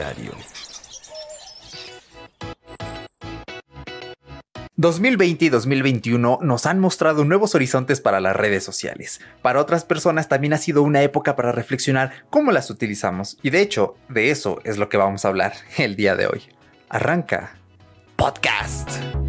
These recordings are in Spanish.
Diario. 2020 y 2021 nos han mostrado nuevos horizontes para las redes sociales. Para otras personas también ha sido una época para reflexionar cómo las utilizamos. Y de hecho, de eso es lo que vamos a hablar el día de hoy. Arranca. Podcast.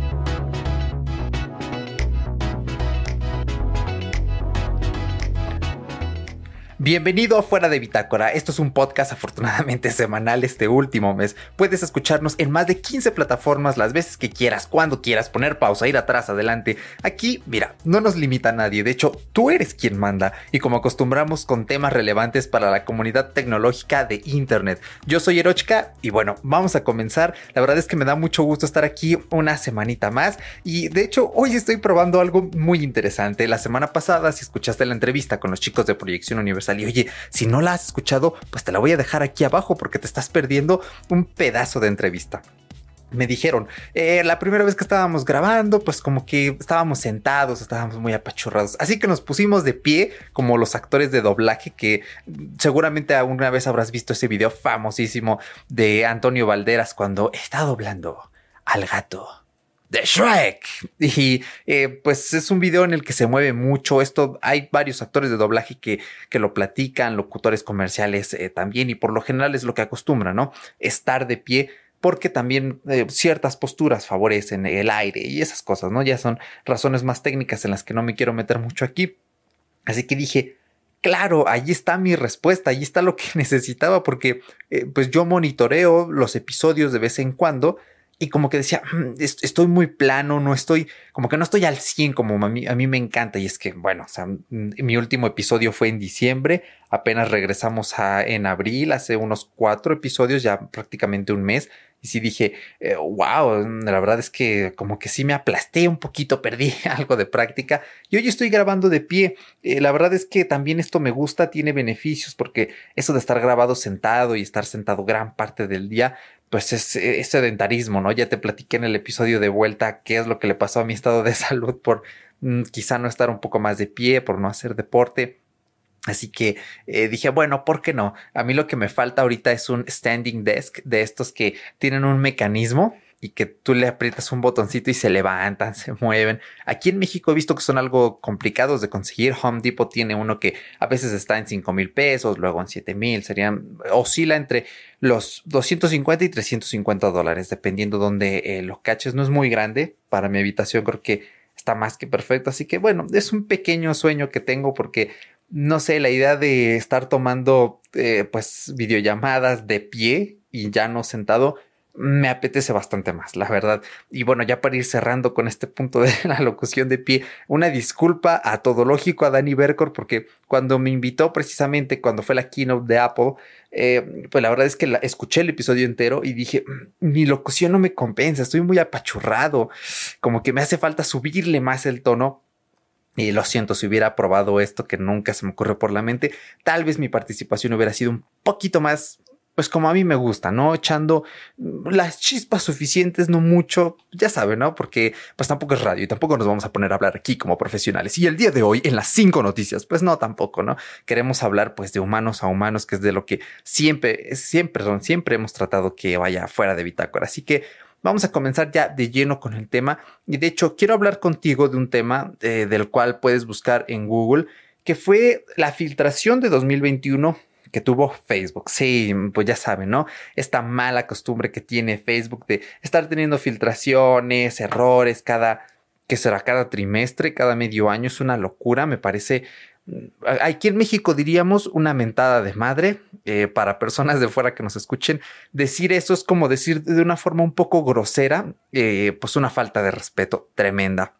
Bienvenido a Fuera de Bitácora. Esto es un podcast afortunadamente semanal este último mes. Puedes escucharnos en más de 15 plataformas las veces que quieras, cuando quieras, poner pausa, ir atrás, adelante. Aquí, mira, no nos limita a nadie. De hecho, tú eres quien manda. Y como acostumbramos con temas relevantes para la comunidad tecnológica de Internet. Yo soy Erochka y bueno, vamos a comenzar. La verdad es que me da mucho gusto estar aquí una semanita más. Y de hecho, hoy estoy probando algo muy interesante. La semana pasada, si escuchaste la entrevista con los chicos de Proyección Universal, y oye, si no la has escuchado, pues te la voy a dejar aquí abajo porque te estás perdiendo un pedazo de entrevista me dijeron, eh, la primera vez que estábamos grabando, pues como que estábamos sentados, estábamos muy apachurrados. Así que nos pusimos de pie como los actores de doblaje que seguramente alguna vez habrás visto ese video famosísimo de Antonio Valderas cuando está doblando al gato de Shrek. Y eh, pues es un video en el que se mueve mucho. Esto hay varios actores de doblaje que, que lo platican, locutores comerciales eh, también, y por lo general es lo que acostumbran, ¿no? Estar de pie porque también eh, ciertas posturas favorecen el aire y esas cosas, ¿no? Ya son razones más técnicas en las que no me quiero meter mucho aquí. Así que dije, claro, ahí está mi respuesta, ahí está lo que necesitaba, porque pues yo monitoreo los episodios de vez en cuando y como que decía, mm, estoy muy plano, no estoy, como que no estoy al 100 como a mí, a mí me encanta. Y es que, bueno, o sea, mm, mi último episodio fue en diciembre, apenas regresamos a, en abril, hace unos cuatro episodios, ya prácticamente un mes. Y sí dije, wow, eh, la verdad es que como que sí me aplasté un poquito, perdí algo de práctica. Y hoy estoy grabando de pie. Eh, la verdad es que también esto me gusta, tiene beneficios porque eso de estar grabado sentado y estar sentado gran parte del día, pues es, sedentarismo, ¿no? Ya te platiqué en el episodio de vuelta qué es lo que le pasó a mi estado de salud por mm, quizá no estar un poco más de pie, por no hacer deporte. Así que eh, dije, bueno, ¿por qué no? A mí lo que me falta ahorita es un standing desk de estos que tienen un mecanismo y que tú le aprietas un botoncito y se levantan, se mueven. Aquí en México he visto que son algo complicados de conseguir. Home Depot tiene uno que a veces está en 5 mil pesos, luego en 7 mil, serían, oscila entre los 250 y 350 dólares, dependiendo dónde eh, lo caches. No es muy grande para mi habitación, creo que está más que perfecto. Así que bueno, es un pequeño sueño que tengo porque no sé, la idea de estar tomando eh, pues videollamadas de pie y ya no sentado me apetece bastante más, la verdad. Y bueno, ya para ir cerrando con este punto de la locución de pie, una disculpa a todo lógico a Danny Berkor, porque cuando me invitó precisamente cuando fue la keynote de Apple, eh, pues la verdad es que escuché el episodio entero y dije, mm, mi locución no me compensa, estoy muy apachurrado, como que me hace falta subirle más el tono. Y lo siento, si hubiera probado esto que nunca se me ocurrió por la mente, tal vez mi participación hubiera sido un poquito más pues como a mí me gusta, ¿no? Echando las chispas suficientes, no mucho, ya saben, ¿no? Porque pues tampoco es radio y tampoco nos vamos a poner a hablar aquí como profesionales. Y el día de hoy, en las cinco noticias, pues no, tampoco, ¿no? Queremos hablar pues de humanos a humanos, que es de lo que siempre, siempre, son, siempre hemos tratado que vaya fuera de bitácora. Así que vamos a comenzar ya de lleno con el tema. Y de hecho, quiero hablar contigo de un tema eh, del cual puedes buscar en Google, que fue la filtración de 2021 que tuvo Facebook. Sí, pues ya saben, ¿no? Esta mala costumbre que tiene Facebook de estar teniendo filtraciones, errores cada, que será cada trimestre, cada medio año, es una locura, me parece. Mm, aquí en México diríamos una mentada de madre eh, para personas de fuera que nos escuchen. Decir eso es como decir de una forma un poco grosera, eh, pues una falta de respeto tremenda.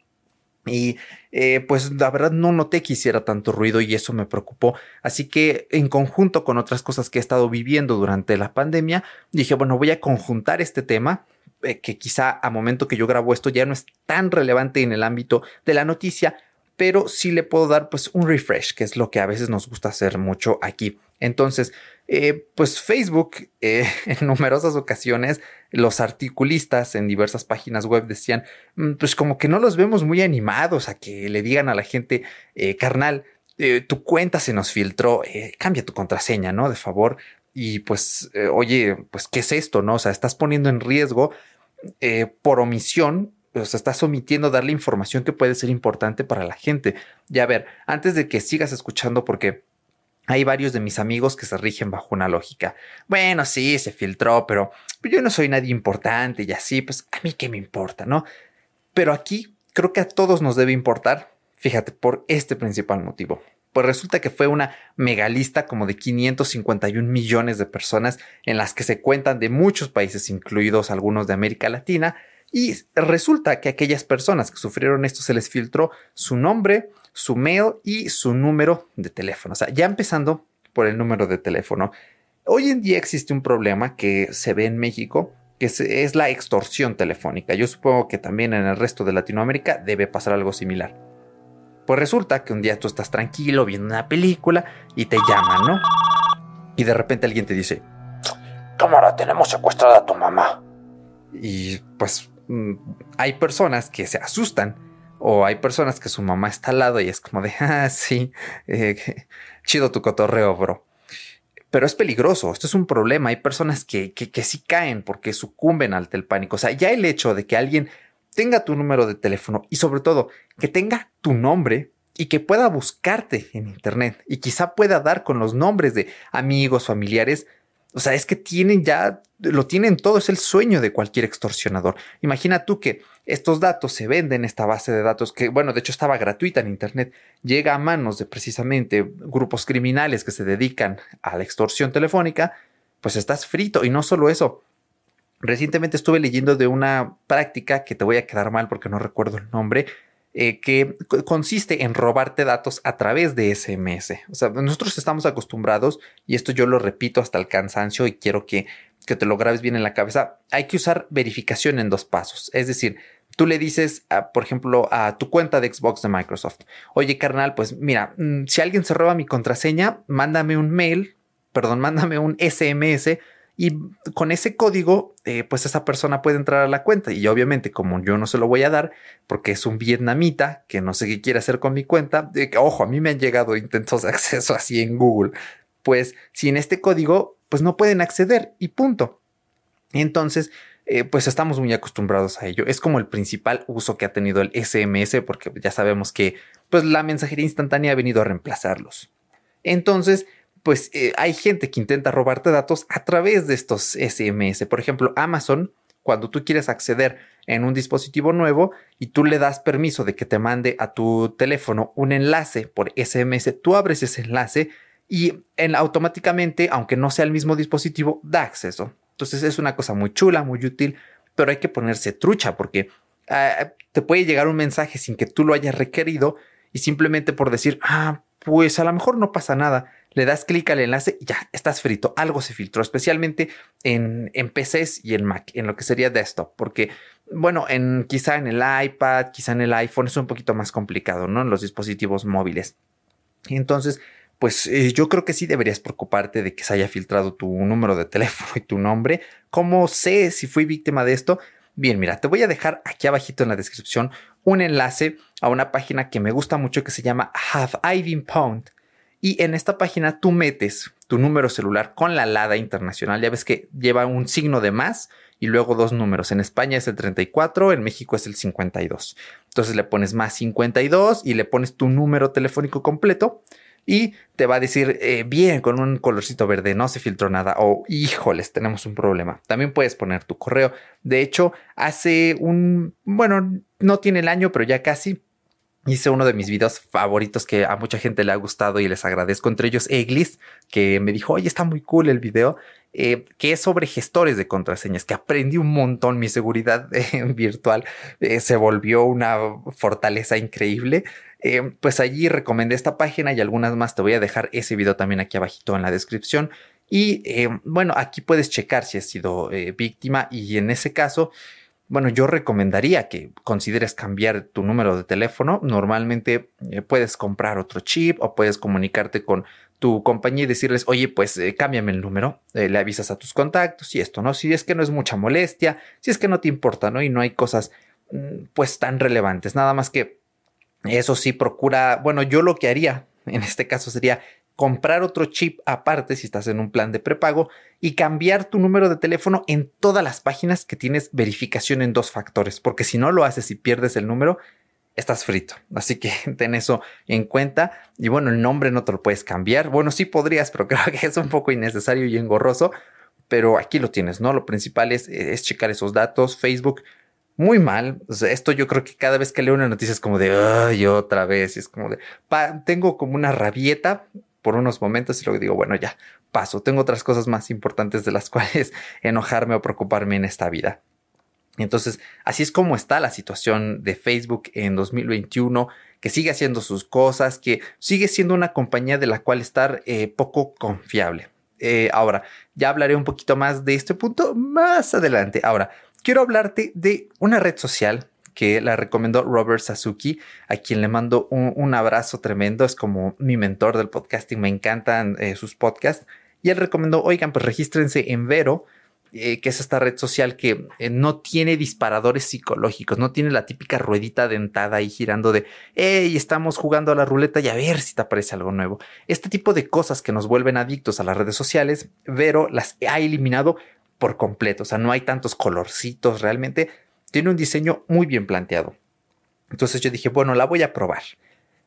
Y eh, pues la verdad no noté que hiciera tanto ruido y eso me preocupó. Así que en conjunto con otras cosas que he estado viviendo durante la pandemia, dije, bueno, voy a conjuntar este tema eh, que quizá a momento que yo grabo esto ya no es tan relevante en el ámbito de la noticia, pero sí le puedo dar pues un refresh, que es lo que a veces nos gusta hacer mucho aquí. Entonces, eh, pues Facebook eh, en numerosas ocasiones los articulistas en diversas páginas web decían, mm, pues como que no los vemos muy animados a que le digan a la gente, eh, carnal, tu cuenta se nos filtró, cambia tu contraseña, ¿no? De favor, y pues, oye, pues, ¿qué es esto? No, o sea, estás poniendo en riesgo por omisión o sea, estás omitiendo darle información que puede ser importante para la gente. Ya a ver, antes de que sigas escuchando, porque hay varios de mis amigos que se rigen bajo una lógica. Bueno, sí, se filtró, pero yo no soy nadie importante y así, pues a mí qué me importa, ¿no? Pero aquí creo que a todos nos debe importar, fíjate, por este principal motivo. Pues resulta que fue una megalista como de 551 millones de personas en las que se cuentan de muchos países, incluidos algunos de América Latina, y resulta que aquellas personas que sufrieron esto se les filtró su nombre, su mail y su número de teléfono. O sea, ya empezando por el número de teléfono. Hoy en día existe un problema que se ve en México, que es la extorsión telefónica. Yo supongo que también en el resto de Latinoamérica debe pasar algo similar. Pues resulta que un día tú estás tranquilo viendo una película y te llaman, ¿no? Y de repente alguien te dice, Cámara, tenemos secuestrada a tu mamá. Y pues Mm, hay personas que se asustan o hay personas que su mamá está al lado y es como de, ah, sí, eh, chido tu cotorreo, bro. Pero es peligroso, esto es un problema. Hay personas que, que, que sí caen porque sucumben ante el pánico. O sea, ya el hecho de que alguien tenga tu número de teléfono y sobre todo que tenga tu nombre y que pueda buscarte en Internet y quizá pueda dar con los nombres de amigos, familiares, o sea, es que tienen ya, lo tienen todo, es el sueño de cualquier extorsionador. Imagina tú que estos datos se venden, esta base de datos que, bueno, de hecho estaba gratuita en Internet, llega a manos de precisamente grupos criminales que se dedican a la extorsión telefónica, pues estás frito. Y no solo eso, recientemente estuve leyendo de una práctica que te voy a quedar mal porque no recuerdo el nombre, eh, que consiste en robarte datos a través de SMS. O sea, nosotros estamos acostumbrados, y esto yo lo repito hasta el cansancio y quiero que, que te lo grabes bien en la cabeza, hay que usar verificación en dos pasos. Es decir, tú le dices, por ejemplo, a tu cuenta de Xbox de Microsoft, oye carnal, pues mira, mm, si alguien se roba mi contraseña, mándame un mail, perdón, mándame un SMS y con ese código, eh, pues esa persona puede entrar a la cuenta. Y obviamente, como yo no se lo voy a dar, porque es un vietnamita que no sé qué quiere hacer con mi cuenta, ojo, a mí me han llegado intentos de acceso así en Google. Pues sin este código, pues no pueden acceder y punto. Entonces, eh, pues estamos muy acostumbrados a ello. Es como el principal uso que ha tenido el SMS, porque ya sabemos que pues la mensajería instantánea ha venido a reemplazarlos. Entonces, pues eh, hay gente que intenta robarte datos a través de estos SMS. Por ejemplo, Amazon, cuando tú quieres acceder en un dispositivo nuevo y tú le das permiso de que te mande a tu teléfono un enlace por SMS, tú abres ese enlace y en, automáticamente, aunque no sea el mismo dispositivo, da acceso. Entonces es una cosa muy chula, muy útil, pero hay que ponerse trucha porque ah, te puede llegar un mensaje sin que tú lo hayas requerido y simplemente por decir, ah, pues a lo mejor no pasa nada le das clic al enlace y ya estás frito. Algo se filtró, especialmente en, en, PCs y en Mac, en lo que sería desktop, porque, bueno, en, quizá en el iPad, quizá en el iPhone es un poquito más complicado, ¿no? En los dispositivos móviles. Entonces, pues eh, yo creo que sí deberías preocuparte de que se haya filtrado tu número de teléfono y tu nombre. ¿Cómo sé si fui víctima de esto? Bien, mira, te voy a dejar aquí abajito en la descripción un enlace a una página que me gusta mucho que se llama Have I Been Pwned y en esta página tú metes tu número celular con la LADA internacional. Ya ves que lleva un signo de más y luego dos números. En España es el 34, en México es el 52. Entonces le pones más 52 y le pones tu número telefónico completo y te va a decir eh, bien con un colorcito verde, no se filtró nada o híjoles, tenemos un problema. También puedes poner tu correo. De hecho, hace un, bueno, no tiene el año, pero ya casi hice uno de mis videos favoritos que a mucha gente le ha gustado y les agradezco, entre ellos Eglis, que me dijo, oye, está muy cool el video, eh, que es sobre gestores de contraseñas, que aprendí un montón, mi seguridad virtual eh, se volvió una fortaleza increíble. Pues allí recomendé esta página y algunas más, te voy a dejar ese video también aquí abajito en la descripción. Y bueno, aquí puedes checar si has sido víctima y en ese caso bueno, yo recomendaría que consideres cambiar tu número de teléfono. Normalmente eh, puedes comprar otro chip o puedes comunicarte con tu compañía y decirles, oye, pues eh, cámbiame el número, eh, le avisas a tus contactos y esto, ¿no? Si es que no es mucha molestia, si es que no te importa, ¿no? Y no hay cosas mm, pues tan relevantes, nada más que eso sí procura, bueno, yo lo que haría en este caso sería comprar otro chip aparte si estás en un plan de prepago y cambiar tu número de teléfono en todas las páginas que tienes verificación en dos factores, porque si no lo haces y pierdes el número, estás frito. Así que ten eso en cuenta. Y bueno, el nombre no te lo puedes cambiar. Bueno, sí podrías, pero creo que es un poco innecesario y engorroso. Pero aquí lo tienes, ¿no? Lo principal es, es checar esos datos. Facebook, muy mal. esto yo creo que cada vez que leo una noticia es como de, ay, otra vez. es como de, tengo como una rabieta por unos momentos y luego digo, bueno, ya paso, tengo otras cosas más importantes de las cuales enojarme o preocuparme en esta vida. Entonces, así es como está la situación de Facebook en 2021, que sigue haciendo sus cosas, que sigue siendo una compañía de la cual estar eh, poco confiable. Eh, ahora, ya hablaré un poquito más de este punto más adelante. Ahora, quiero hablarte de una red social que la recomendó Robert Sasuki, a quien le mando un, abrazo tremendo. Es como mi mentor del podcasting, me encantan eh, sus podcasts. Y él recomendó, oigan, pues regístrense en Vero, eh, que es esta red social que eh, no tiene disparadores psicológicos, no tiene la típica ruedita dentada ahí girando de, hey, estamos jugando a la ruleta y a ver si te aparece algo nuevo. Este tipo de cosas que nos vuelven adictos a las redes sociales, Vero las ha eliminado por completo, o sea, no hay tantos colorcitos realmente tiene un diseño muy bien planteado. Entonces yo dije, bueno, la voy a probar.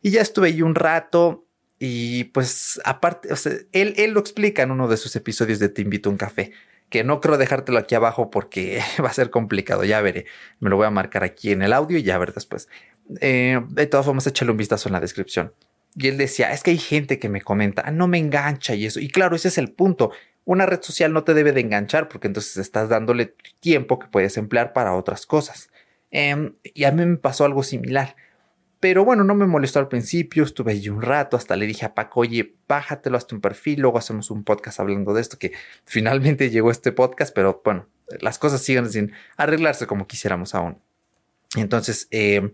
Y ya estuve ahí un rato y pues aparte, o sea, él, él lo explica en uno de sus episodios de Te invito a un café, que no creo dejártelo aquí abajo porque va a ser complicado, ya veré. Me lo voy a marcar aquí en el audio y ya ver después. Eh, de todas formas, échale un vistazo en la descripción. Y él decía, es que hay gente que me comenta, ah, no me engancha y eso. Y claro, ese es el punto una red social no te debe de enganchar porque entonces estás dándole tiempo que puedes emplear para otras cosas. Em, y a mí me pasó algo similar. Pero bueno, no me molestó al principio, estuve allí un rato, hasta le dije a Paco, oye, bájatelo hasta un perfil, luego hacemos un podcast hablando de esto, que finalmente llegó este podcast, pero bueno, las cosas siguen sin arreglarse como quisiéramos aún. Entonces, em,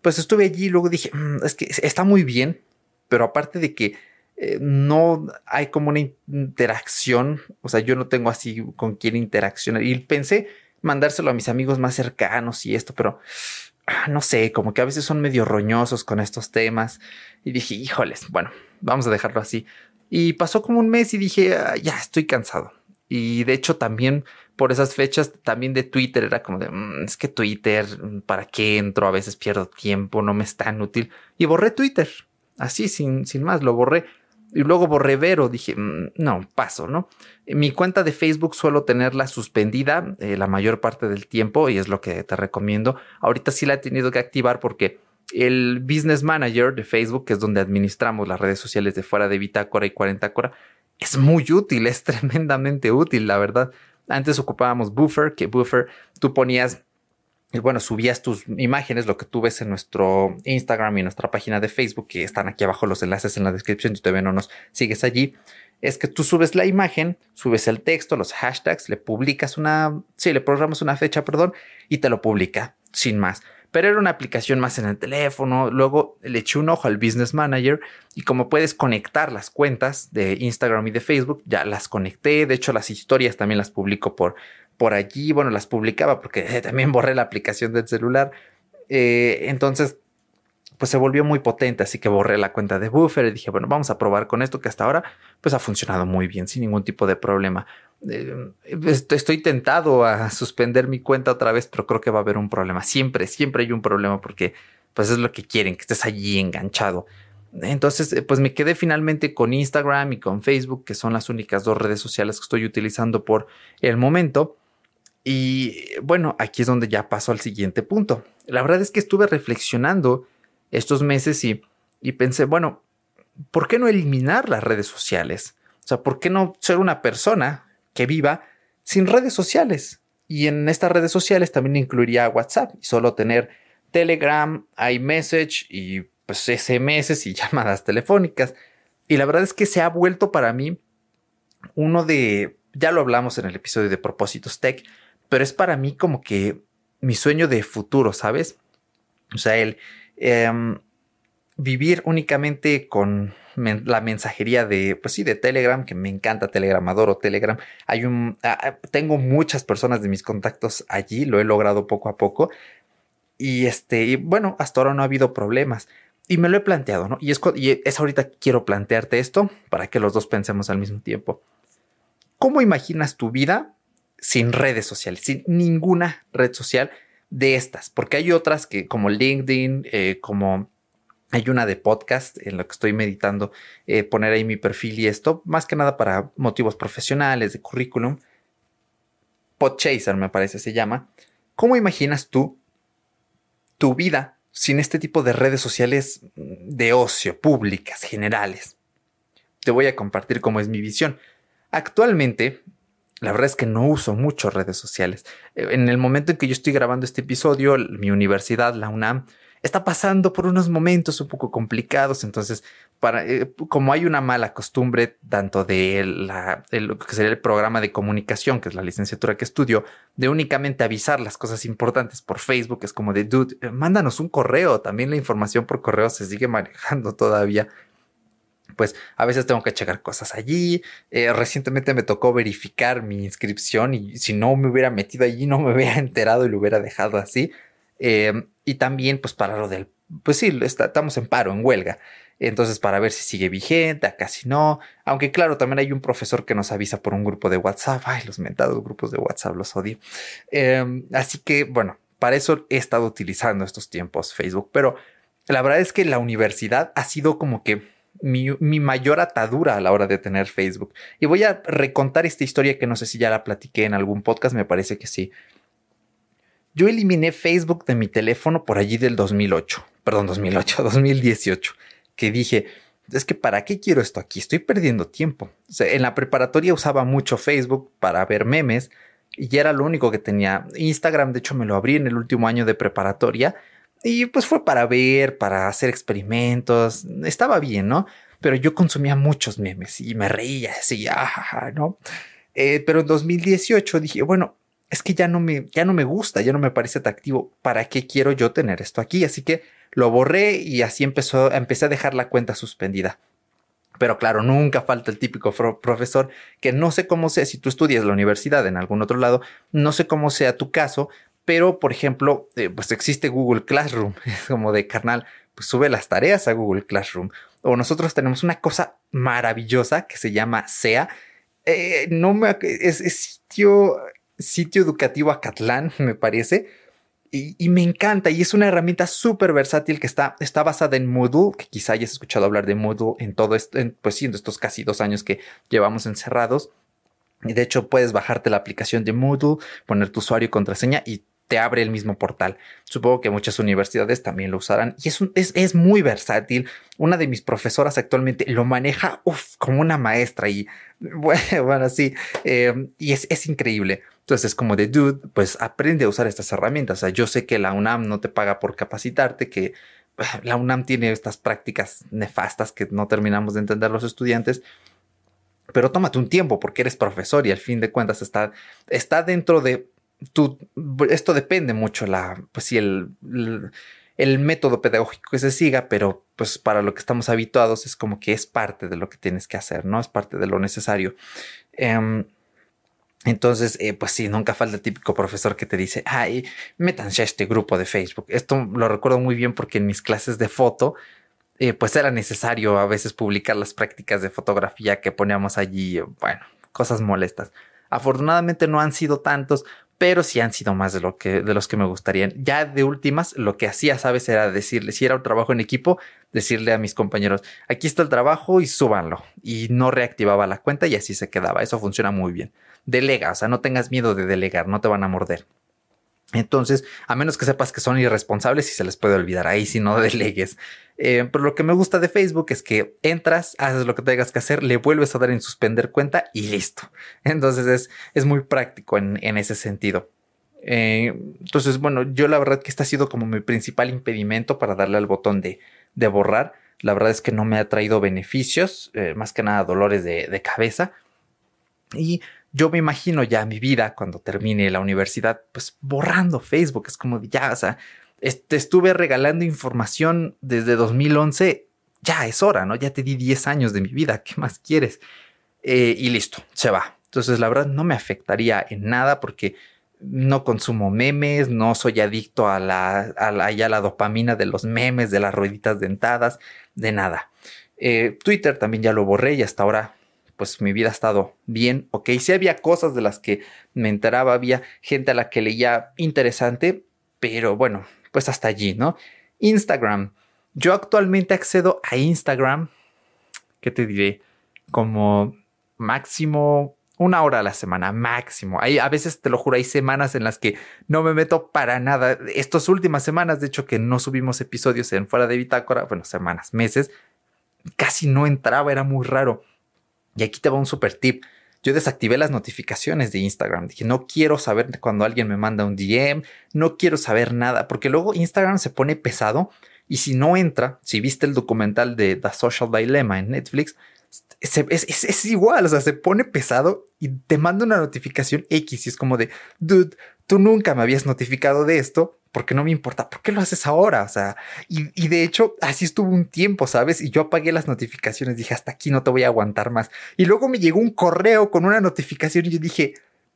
pues estuve allí, luego dije, mm, es que está muy bien, pero aparte de que eh, no hay como una interacción, o sea, yo no tengo así con quién interaccionar. Y pensé mandárselo a mis amigos más cercanos y esto, pero ah, no sé, como que a veces son medio roñosos con estos temas. Y dije, híjoles, bueno, vamos a dejarlo así. Y pasó como un mes y dije, ah, ya estoy cansado. Y de hecho también por esas fechas, también de Twitter era como de, mm, es que Twitter, ¿para qué entro? A veces pierdo tiempo, no me es tan útil. Y borré Twitter, así, sin, sin más, lo borré y luego borré Vero. Dije, mm, no, paso, ¿no? Mi cuenta de Facebook suelo tenerla suspendida eh, la mayor parte del tiempo y es lo que te recomiendo. Ahorita sí la he tenido que activar porque el Business Manager de Facebook, que es donde administramos las redes sociales de fuera de Bitácora y 40 Cora, es muy útil, es tremendamente útil, la verdad. Antes ocupábamos Buffer, que Buffer tú ponías y bueno, subías tus imágenes, lo que tú ves en nuestro Instagram y nuestra página de Facebook, que están aquí abajo los enlaces en la descripción, si todavía no nos sigues allí, es que tú subes la imagen, subes el texto, los hashtags, le publicas una, sí, le programas una fecha, perdón, y te lo publica, sin más. Pero era una aplicación más en el teléfono, luego le eché un ojo al Business Manager y como puedes conectar las cuentas de Instagram y de Facebook, ya las conecté, de hecho las historias también las publico por por allí, bueno, las publicaba porque también borré la aplicación del celular. Eh, entonces, pues se volvió muy potente, así que borré la cuenta de Buffer y dije, bueno, vamos a probar con esto que hasta ahora pues ha funcionado muy bien, sin ningún tipo de problema. Eh, estoy tentado a suspender mi cuenta otra vez, pero creo que va a haber un problema. Siempre, siempre hay un problema porque pues es lo que quieren, que estés allí enganchado. Entonces, eh, pues me quedé finalmente con Instagram y con Facebook, que son las únicas dos redes sociales que estoy utilizando por el momento. Y bueno, aquí es donde ya paso al siguiente punto. La verdad es que estuve reflexionando estos meses y, y pensé, bueno, ¿por qué no eliminar las redes sociales? O sea, ¿por qué no ser una persona que viva sin redes sociales? Y en estas redes sociales también incluiría WhatsApp y solo tener Telegram, iMessage y pues SMS y llamadas telefónicas. Y la verdad es que se ha vuelto para mí uno de, ya lo hablamos en el episodio de propósitos tech, pero es para mí como que mi sueño de futuro, ¿sabes? O sea, el em, vivir únicamente con la mensajería de, pues sí, de Telegram, que me encanta Telegram, adoro Telegram. Hay un, tengo muchas personas de mis contactos allí, lo he logrado poco a poco. Y este, y bueno, hasta ahora no ha habido problemas. y me lo he planteado, ¿no? Y es, y es ahorita quiero plantearte esto para que los dos pensemos al mismo tiempo. ¿Cómo imaginas tu vida sin redes sociales, sin ninguna red social de estas? Porque hay otras que como LinkedIn, eh, como hay una de podcast en lo que estoy meditando eh, poner ahí mi perfil y esto, más que nada para motivos profesionales, de currículum. Podchaser me parece se llama. ¿Cómo imaginas tú tu vida sin este tipo de redes sociales de ocio, públicas, generales? Te voy a compartir cómo es mi visión. Actualmente, la verdad es que no uso mucho redes sociales. En el momento en que yo estoy grabando este episodio, mi universidad, la UNAM, está pasando por unos momentos un poco complicados. Entonces, eh, como hay una mala costumbre, tanto de la, lo que sería el programa de comunicación, que es la licenciatura que estudio, de únicamente avisar las cosas importantes por Facebook, es como de, dude, eh, mándanos un correo. También la información por correo se sigue manejando todavía pues a veces tengo que checar cosas allí. Eh, recientemente me tocó verificar mi inscripción y si no me hubiera metido allí no me hubiera enterado y lo hubiera dejado así. Em, y también, pues para lo del, pues sí, estamos en paro, en huelga. Entonces, para ver si sigue vigente, acá si no. Aunque claro, también hay un profesor que nos avisa por un grupo de WhatsApp. Ay, los mentados grupos de WhatsApp, los odio. Em, así que, bueno, para eso he estado utilizando estos tiempos Facebook. Pero la verdad es que la universidad ha sido como que mi, mayor atadura a la hora de tener Facebook. Y voy a recontar esta historia que no sé si ya la platiqué en algún podcast, me parece que sí. Yo eliminé Facebook de mi teléfono por allí del 2008, perdón, 2008, 2018, que dije, es que ¿para qué quiero esto aquí? Estoy perdiendo tiempo. en la preparatoria usaba mucho Facebook para ver memes y era lo único que tenía. Instagram, de hecho, me lo abrí en el último año de preparatoria y pues fue para ver, para hacer experimentos. Estaba bien, ¿no? Pero yo consumía muchos memes y me reía así, ¿no? Eh, pero en 2018 dije, bueno, es que ya no me, ya no me gusta, ya no me parece atractivo. ¿Para qué quiero yo tener esto aquí? Así que lo borré y así empezó, empecé a dejar la cuenta suspendida. Pero claro, nunca falta el típico profesor que no sé cómo sea, si tú estudias la universidad en algún otro lado, no sé cómo sea tu caso, pero por ejemplo, eh, pues existe Google Classroom, es como de carnal, pues sube las tareas a Google Classroom. O nosotros tenemos una cosa maravillosa que se llama SEA. Eh, no me es, sitio sitio educativo Acatlán, me parece. Y, me encanta y es una herramienta súper versátil que está, está basada en Moodle, que quizá hayas escuchado hablar de Moodle en todo esto, pues sí, estos casi dos años que llevamos encerrados. Y de hecho puedes bajarte la aplicación de Moodle, poner tu usuario y contraseña y te abre el mismo portal. Supongo que muchas universidades también lo usarán y es, es, muy versátil. Una de mis profesoras actualmente lo maneja como una maestra y bueno, sí, eh, y es, es increíble. Entonces es como de, dude, pues aprende a usar estas herramientas. Yo sé que la UNAM no te paga por capacitarte, que la UNAM tiene estas prácticas nefastas que no terminamos de entender los estudiantes, pero tómate un tiempo porque eres profesor y al fin de cuentas está, está dentro de esto depende mucho la, pues sí, el, el, método pedagógico que se siga, pero pues para lo que estamos habituados es como que es parte de lo que tienes que hacer, ¿no? Es parte de lo necesario. Em, entonces, eh, pues sí, nunca falta el típico profesor que te dice, ay, métanse a este grupo de Facebook. Esto lo recuerdo muy bien porque en mis clases de foto, eh, pues era necesario a veces publicar las prácticas de fotografía que poníamos allí, bueno, cosas molestas. Afortunadamente no han sido tantos, pero sí han sido más de lo que de los que me gustarían. Ya de últimas, lo que hacía, sabes, era decirle si era un trabajo en equipo, decirle a mis compañeros, aquí está el trabajo y súbanlo. Y no reactivaba la cuenta y así se quedaba. Eso funciona muy bien. Delega, o sea, no tengas miedo de delegar, no te van a morder. Entonces, a menos que sepas que son irresponsables y se les puede olvidar, ahí si no delegues. Eh, pero lo que me gusta de Facebook es que entras, haces lo que tengas que hacer, le vuelves a dar en suspender cuenta y listo. Entonces es, es muy práctico en, ese sentido. Eh, entonces, bueno, yo la verdad que este ha sido como mi principal impedimento para darle al botón de, de borrar. La verdad es que no me ha traído beneficios, eh, más que nada dolores de, de cabeza. Y yo me imagino ya mi vida cuando termine la universidad, pues borrando Facebook. Es como ya, o sea, te estuve regalando información desde 2011. Ya es hora, ¿no? Ya te di 10 años de mi vida. ¿Qué más quieres? Eh, y listo, se va. Entonces, la verdad, no me afectaría en nada porque no consumo memes, no soy adicto a la, a la, la dopamina de los memes, de las rueditas dentadas, de nada. Eh, Twitter también ya lo borré y hasta ahora pues mi vida ha estado bien, ok, sí había cosas de las que me enteraba, había gente a la que leía interesante, pero bueno, pues hasta allí, ¿no? Instagram. Yo actualmente accedo a Instagram, ¿qué te diré? Como máximo una hora a la semana, máximo. Hay, a veces, te lo juro, hay semanas en las que no me meto para nada. Estas últimas semanas, de hecho, que no subimos episodios en fuera de bitácora, bueno, semanas, meses, casi no entraba, era muy raro. Y aquí te va un super tip. Yo desactivé las notificaciones de Instagram. Dije, no quiero saber cuando alguien me manda un DM, no quiero saber nada, porque luego Instagram se pone pesado y si no entra, si viste el documental de The Social Dilemma en Netflix, es, igual, o sea, se pone pesado y te manda una notificación X y es como de, dude, tú nunca me habías notificado de esto, porque no me importa, ¿por qué lo haces ahora? O sea, y, de hecho así estuvo un tiempo, ¿sabes? Y yo apagué las notificaciones, dije, hasta aquí no te voy a aguantar más. Y luego me llegó un correo con una notificación y yo dije,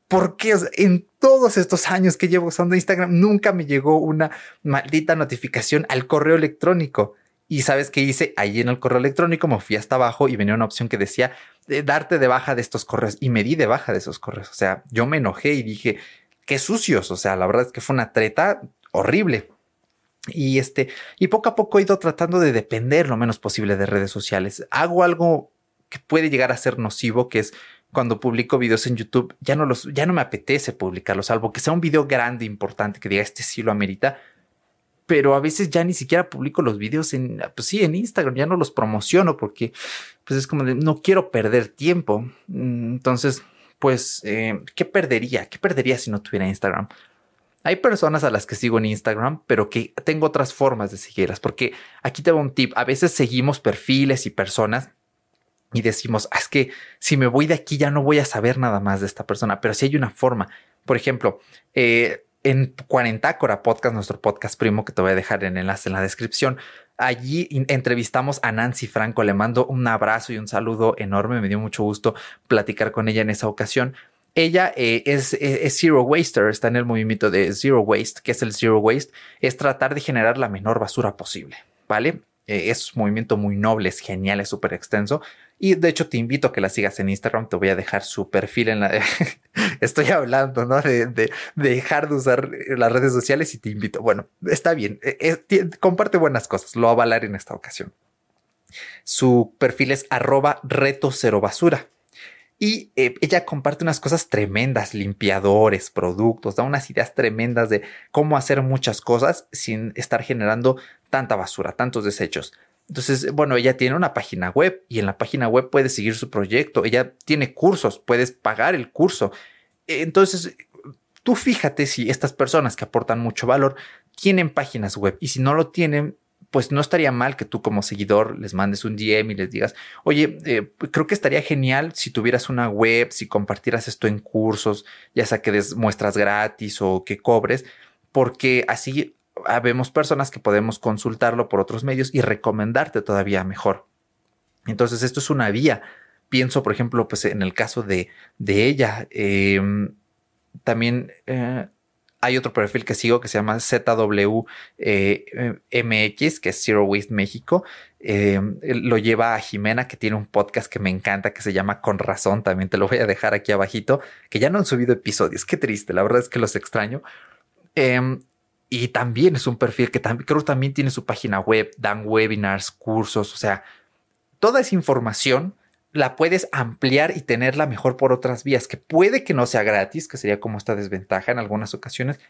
¿por qué? En todos estos años que llevo usando Instagram, nunca me llegó una maldita notificación al correo electrónico. Y sabes qué hice? Allí en el correo electrónico me fui hasta abajo y venía una opción que decía de darte de baja de estos correos y me di de baja de esos correos. O sea, yo me enojé y dije, qué sucios. O sea, la verdad es que fue una treta horrible. Y este, y poco a poco he ido tratando de depender lo menos posible de redes sociales. Hago algo que puede llegar a ser nocivo, que es cuando publico videos en YouTube, ya no los, ya no me apetece publicarlo, salvo que sea un video grande, importante, que diga este sí lo amerita pero a veces ya ni siquiera publico los videos en, pues sí, en Instagram, ya no los promociono porque pues es como de, no quiero perder tiempo. Mm, entonces, pues, eh, ¿qué perdería? ¿Qué perdería si no tuviera Instagram? Hay personas a las que sigo en Instagram, pero que tengo otras formas de seguirlas, porque aquí tengo un tip. A veces seguimos perfiles y personas y decimos, ah, es que si me voy de aquí ya no voy a saber nada más de esta persona, pero si hay una forma. Por ejemplo, eh, en Cuarentácora Podcast, nuestro podcast primo, que te voy a dejar en enlace en la descripción. Allí entrevistamos a Nancy Franco. Le mando un abrazo y un saludo enorme. Me dio mucho gusto platicar con ella en esa ocasión. Ella eh, es, Zero Waster, está en el movimiento de Zero Waste. que es el Zero Waste? Es tratar de generar la menor basura posible, ¿vale? Eh, es un movimiento muy noble, es genial, es súper extenso. Y de hecho te invito a que la sigas en Instagram. Te voy a dejar su perfil en la... Estoy hablando, ¿no? De, dejar de usar las redes sociales y te invito. Bueno, está bien. E, comparte buenas cosas. Lo va a avalar en esta ocasión. Su perfil es arroba reto cero basura. Y eh, ella comparte unas cosas tremendas, limpiadores, productos, da unas ideas tremendas de cómo hacer muchas cosas sin estar generando tanta basura, tantos desechos. Entonces, bueno, ella tiene una página web y en la página web puedes seguir su proyecto. Ella tiene cursos, puedes pagar el curso. Entonces, tú fíjate si estas personas que aportan mucho valor tienen páginas web y si no lo tienen, pues no estaría mal que tú como seguidor les mandes un DM y les digas, oye, eh, creo que estaría genial si tuvieras una web, si compartieras esto en cursos, ya sea que des muestras gratis o que cobres, porque así habemos personas que podemos consultarlo por otros medios y recomendarte todavía mejor. Entonces, esto es una vía. Pienso, por ejemplo, pues en el caso de, de ella. Em, también eh, hay otro perfil que sigo que se llama ZWMX, eh, que es Zero Waste México. Em, lo lleva a Jimena, que tiene un podcast que me encanta, que se llama Con Razón. También te lo voy a dejar aquí abajito, que ya no han subido episodios. Qué triste, la verdad es que los extraño. Em, y también es un perfil que también, creo también tiene su página web, dan webinars, cursos, o sea, toda esa información la puedes ampliar y tenerla mejor por otras vías, que puede que no sea gratis, que sería como esta desventaja en algunas ocasiones,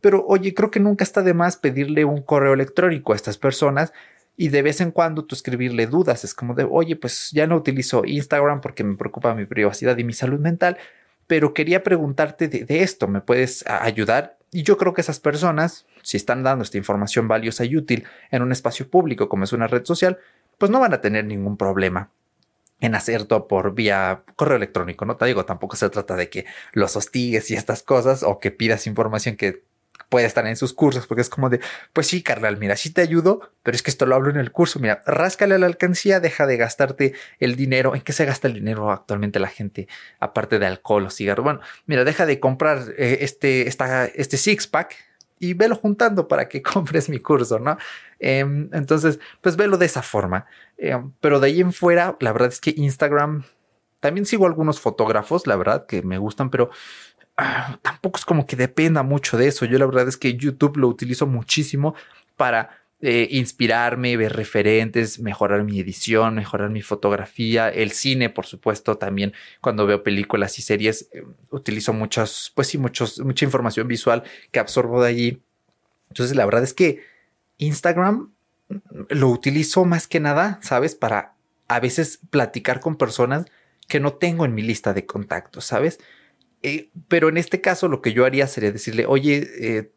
pero oye, creo que nunca está de más pedirle un correo electrónico a estas personas y de vez en cuando tú escribirle dudas, es como de, oye, pues ya no utilizo Instagram porque me preocupa mi privacidad y mi salud mental, pero quería preguntarte de, de esto, ¿me puedes ayudar? Y yo creo que esas personas, si están dando esta información valiosa y útil en un espacio público como es una red social, pues no van a tener ningún problema en hacer todo por vía correo electrónico. No te digo, tampoco se trata de que los hostigues y estas cosas o que pidas información que puede estar en sus cursos, porque es como de, pues sí, carnal, mira, sí te ayudo, pero es que esto lo hablo en el curso, mira, ráscale a la alcancía, deja de gastarte el dinero. ¿En qué se gasta el dinero actualmente la gente, aparte de alcohol o cigarros? Bueno, mira, deja de comprar eh, este, esta, este six pack y velo juntando para que compres mi curso, ¿no? Em, entonces, pues velo de esa forma. Em, pero de ahí en fuera, la verdad es que Instagram, también sigo algunos fotógrafos, la verdad, que me gustan, pero Ah, tampoco es como que dependa mucho de eso. Yo la verdad es que YouTube lo utilizo muchísimo para eh, inspirarme, ver referentes, mejorar mi edición, mejorar mi fotografía, el cine, por supuesto, también cuando veo películas y series, eh, utilizo muchas, pues sí, muchos, mucha información visual que absorbo de allí. Entonces, la verdad es que Instagram lo utilizo más que nada, ¿sabes? Para a veces platicar con personas que no tengo en mi lista de contactos, ¿sabes? Eh, pero en este caso lo que yo haría sería decirle, oye,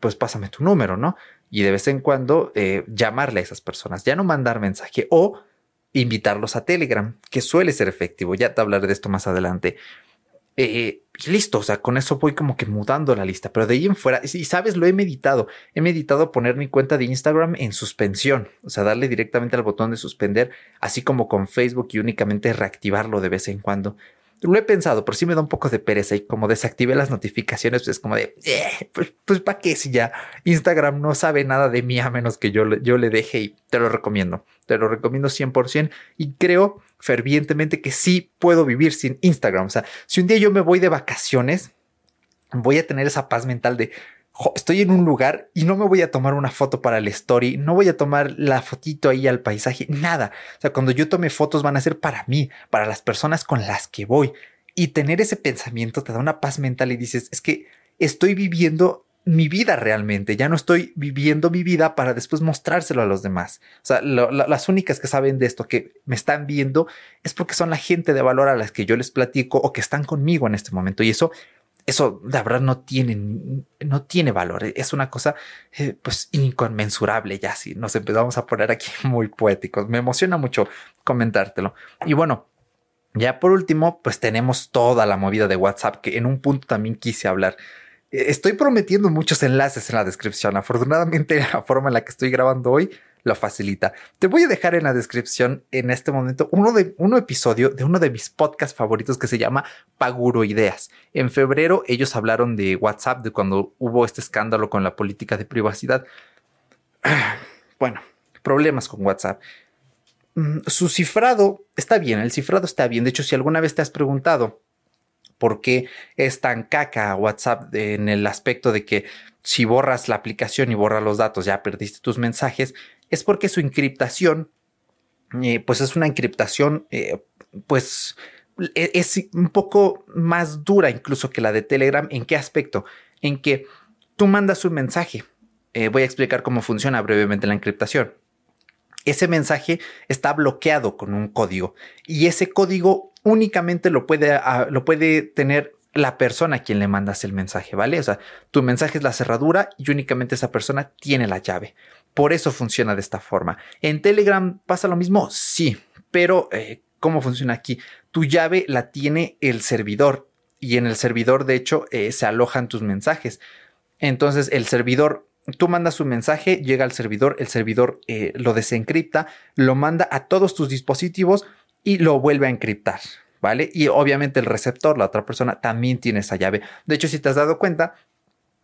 pues pásame tu número, ¿no? Y de vez en cuando eh, llamarle a esas personas, ya no mandar mensaje o invitarlos a Telegram, que suele ser efectivo. Ya te hablaré de esto más adelante. y listo, o sea, con eso voy como que mudando la lista, pero de ahí en fuera, y sabes, lo he meditado, he meditado poner mi cuenta de Instagram en suspensión, o sea, darle directamente al botón de suspender, así como con Facebook y únicamente reactivarlo de vez en cuando lo he pensado, pero sí me da un poco de pereza y como desactivé las notificaciones, pues es como de, eh, pues, pues para qué si ya Instagram no sabe nada de mí a menos que yo, yo le deje y te lo recomiendo, te lo recomiendo 100% y creo fervientemente que sí puedo vivir sin Instagram. O sea, si un día yo me voy de vacaciones, voy a tener esa paz mental de, estoy en un lugar y no me voy a tomar una foto para el story, no voy a tomar la fotito ahí al paisaje, nada. O sea, cuando yo tome fotos van a ser para mí, para las personas con las que voy. Y tener ese pensamiento te da una paz mental y dices, es que estoy viviendo mi vida realmente, ya no estoy viviendo mi vida para después mostrárselo a los demás. O sea, las únicas que saben de esto, que me están viendo, es porque son la gente de valor a las que yo les platico o que están conmigo en este momento. Y eso eso de verdad no tiene, no tiene valor. Es una cosa eh, pues inconmensurable ya si nos empezamos a poner aquí muy poéticos. Me emociona mucho comentártelo. Y bueno, ya por último, pues tenemos toda la movida de WhatsApp que en un punto también quise hablar. Eh, estoy prometiendo muchos enlaces en la descripción. Afortunadamente, la forma en la que estoy grabando hoy lo facilita. Te voy a dejar en la descripción en este momento uno de un episodio de uno de mis podcasts favoritos que se llama Paguro Ideas. En febrero ellos hablaron de WhatsApp, de cuando hubo este escándalo con la política de privacidad. Bueno, problemas con WhatsApp. Mm, su cifrado está bien, el cifrado está bien. De hecho, si alguna vez te has preguntado por qué es tan caca WhatsApp en el aspecto de que si borras la aplicación y borras los datos ya perdiste tus mensajes, es porque su encriptación, eh, pues es una encriptación, eh, pues e-, es un poco más dura incluso que la de Telegram. ¿En qué aspecto? En que tú mandas un mensaje. Eh, voy a explicar cómo funciona brevemente la encriptación. Ese mensaje está bloqueado con un código y ese código únicamente lo puede, ah, lo puede tener la persona a quien le mandas el mensaje, ¿vale? O sea, tu mensaje es la cerradura y únicamente esa persona tiene la llave. Por eso funciona de esta forma. ¿En Telegram pasa lo mismo? Sí, pero eh, ¿cómo funciona aquí? Tu llave la tiene el servidor y en el servidor, de hecho, eh, se alojan tus mensajes. Entonces, el servidor, tú mandas un mensaje, llega al servidor, el servidor eh, lo desencripta, lo manda a todos tus dispositivos y lo vuelve a encriptar. ¿Vale? Y obviamente el receptor, la otra persona, también tiene esa llave. De hecho, si te has dado cuenta,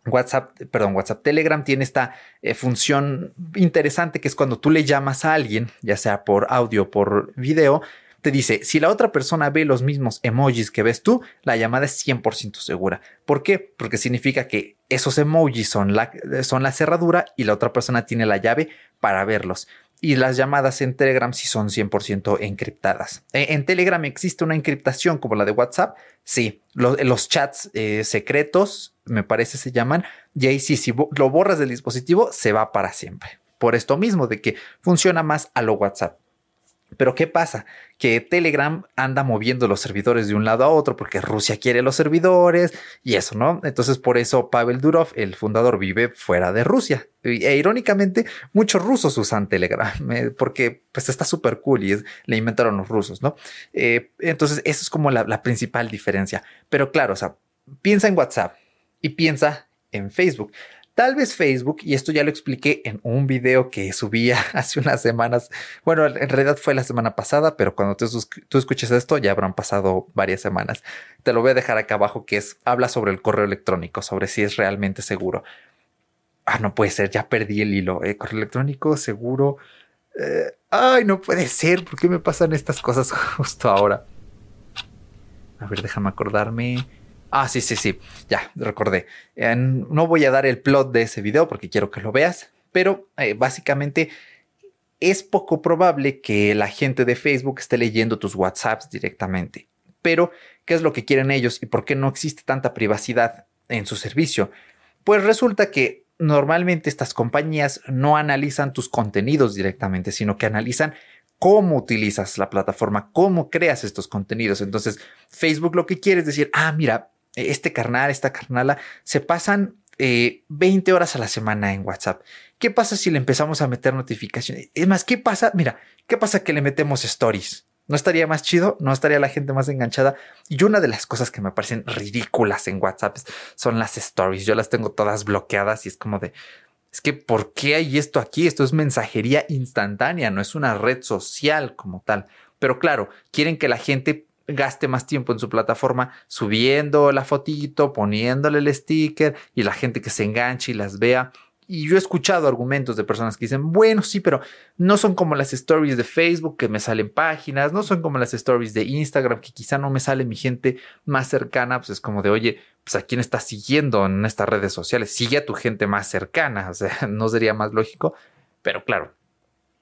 WhatsApp, perdón, WhatsApp Telegram tiene esta eh, función interesante que es cuando tú le llamas a alguien, ya sea por audio o por video, te dice, si la otra persona ve los mismos emojis que ves tú, la llamada es 100% segura. ¿Por qué? Porque significa que esos emojis son la, son la cerradura y la otra persona tiene la llave para verlos y las llamadas en Telegram sí son 100% encriptadas. Eh, en Telegram existe una encriptación como la de WhatsApp. Sí, los, chats eh, secretos, me parece se llaman, y ahí sí, si lo borras del dispositivo, se va para siempre. Por esto mismo, de que funciona más a lo WhatsApp. Pero ¿qué pasa? Que Telegram anda moviendo los servidores de un lado a otro porque Rusia quiere los servidores y eso, ¿no? Entonces por eso Pavel Durov, el fundador, vive fuera de Rusia. E irónicamente, muchos rusos usan Telegram eh, porque pues está súper cool y le inventaron los rusos, ¿no? Eh, entonces eso es como la, principal diferencia. Pero claro, piensa en WhatsApp y piensa en Facebook. Tal vez Facebook, y esto ya lo expliqué en un video que subía hace unas semanas, bueno, en realidad fue la semana pasada, pero cuando tú, escuches esto ya habrán pasado varias semanas. Te lo voy a dejar acá abajo, que es, habla sobre el correo electrónico, sobre si es realmente seguro. Ah, no puede ser, ya perdí el hilo. ¿eh? Correo electrónico, seguro. Eh, ay, no puede ser, ¿por qué me pasan estas cosas justo ahora? A ver, déjame acordarme. Ah, sí, sí, sí, ya recordé. no voy a dar el plot de ese video porque quiero que lo veas, pero eh, básicamente es poco probable que la gente de Facebook esté leyendo tus WhatsApps directamente. Pero, ¿qué es lo que quieren ellos y por qué no existe tanta privacidad en su servicio? Pues resulta que normalmente estas compañías no analizan tus contenidos directamente, sino que analizan cómo utilizas la plataforma, cómo creas estos contenidos. Entonces, Facebook lo que quiere es decir, ah, mira, este carnal, esta carnala, se pasan 20 eh, horas a la semana en WhatsApp. ¿Qué pasa si le empezamos a meter notificaciones? Es más, ¿qué pasa? Mira, ¿qué pasa que le metemos stories? ¿No estaría más chido? ¿No estaría la gente más enganchada? Y una de las cosas que me parecen ridículas en WhatsApp son las stories. Yo las tengo todas bloqueadas y es como de, es que ¿por qué hay esto aquí? Esto es mensajería instantánea, no es una red social como tal. Pero claro, quieren que la gente gaste más tiempo en su plataforma subiendo la fotito, poniéndole el sticker y la gente que se enganche y las vea. Y yo he escuchado argumentos de personas que dicen, bueno, sí, pero no son como las stories de Facebook que me salen páginas, no son como las stories de Instagram que quizá no me sale mi gente más cercana, pues es como de, oye, pues a quién estás siguiendo en estas redes sociales, sigue a tu gente más cercana, o sea, no sería más lógico, pero claro,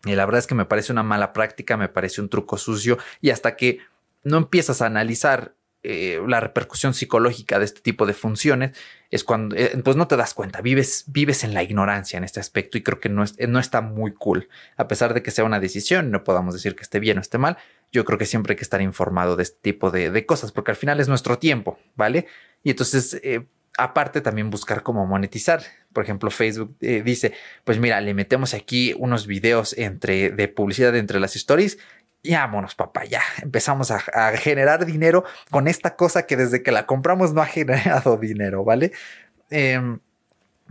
y la verdad es que me parece una mala práctica, me parece un truco sucio y hasta que no empiezas a analizar eh, la repercusión psicológica de este tipo de funciones, es cuando, eh, pues no te das cuenta, vives, vives en la ignorancia en este aspecto y creo que no, no está muy cool. A pesar de que sea una decisión, no podamos decir que esté bien o esté mal, yo creo que siempre hay que estar informado de este tipo de, cosas, porque al final es nuestro tiempo, ¿vale? Y entonces, eh, aparte también buscar cómo monetizar. Por ejemplo, Facebook dice, pues mira, le metemos aquí unos videos entre, de publicidad entre las stories y vámonos, papá, ya empezamos a, generar dinero con esta cosa que desde que la compramos no ha generado dinero, ¿vale? Em,